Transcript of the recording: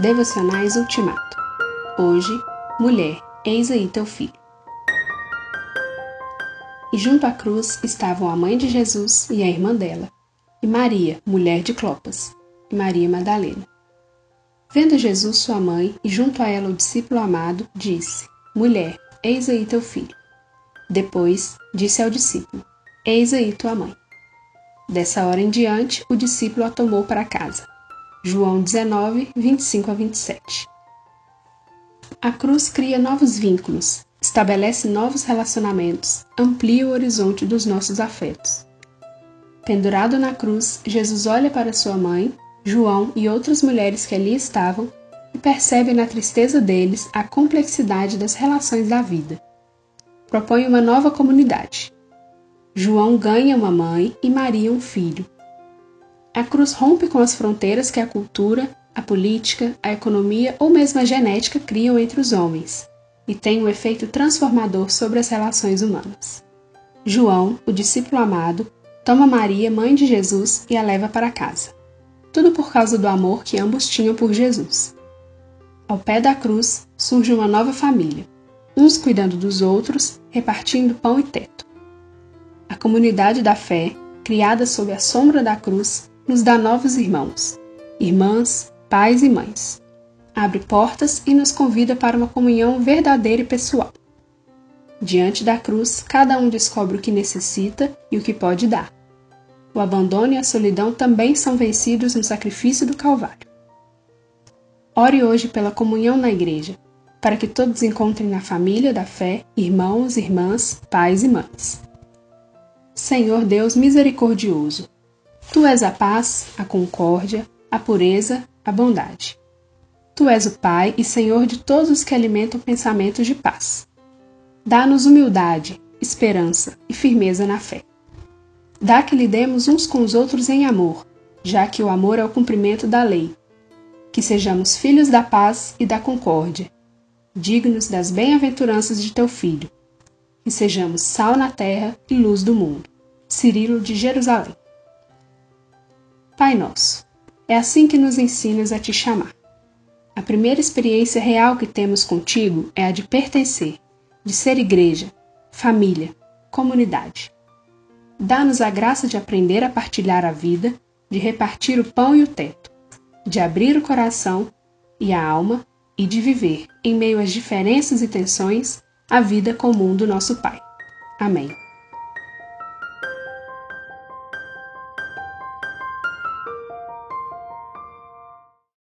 Devocionais Ultimato. Hoje, mulher, eis aí teu filho. E junto à cruz estavam a mãe de Jesus e a irmã dela, e Maria, mulher de Clopas, e Maria Madalena. Vendo Jesus sua mãe e junto a ela o discípulo amado, disse: Mulher, eis aí teu filho. Depois disse ao discípulo: Eis aí tua mãe. Dessa hora em diante, o discípulo a tomou para casa. João 19, 25 a 27. A cruz cria novos vínculos, estabelece novos relacionamentos, amplia o horizonte dos nossos afetos. Pendurado na cruz, Jesus olha para sua mãe, João e outras mulheres que ali estavam e percebe na tristeza deles a complexidade das relações da vida. Propõe uma nova comunidade. João ganha uma mãe e Maria um filho, a cruz rompe com as fronteiras que a cultura, a política, a economia ou mesmo a genética criam entre os homens e tem um efeito transformador sobre as relações humanas. João, o discípulo amado, toma Maria, mãe de Jesus, e a leva para casa. Tudo por causa do amor que ambos tinham por Jesus. Ao pé da cruz surge uma nova família, uns cuidando dos outros, repartindo pão e teto. A comunidade da fé, criada sob a sombra da cruz, nos dá novos irmãos, irmãs, pais e mães. Abre portas e nos convida para uma comunhão verdadeira e pessoal. Diante da cruz, cada um descobre o que necessita e o que pode dar. O abandono e a solidão também são vencidos no sacrifício do Calvário. Ore hoje pela comunhão na igreja, para que todos encontrem na família da fé irmãos, irmãs, pais e mães. Senhor Deus misericordioso, Tu és a paz, a concórdia, a pureza, a bondade. Tu és o Pai e Senhor de todos os que alimentam pensamentos de paz. Dá-nos humildade, esperança e firmeza na fé. Dá que lidemos uns com os outros em amor, já que o amor é o cumprimento da lei. Que sejamos filhos da paz e da concórdia, dignos das bem-aventuranças de teu Filho. Que sejamos sal na terra e luz do mundo. Cirilo de Jerusalém. Pai Nosso. É assim que nos ensinas a te chamar. A primeira experiência real que temos contigo é a de pertencer, de ser igreja, família, comunidade. Dá-nos a graça de aprender a partilhar a vida, de repartir o pão e o teto, de abrir o coração e a alma e de viver, em meio às diferenças e tensões, a vida comum do nosso Pai. Amém.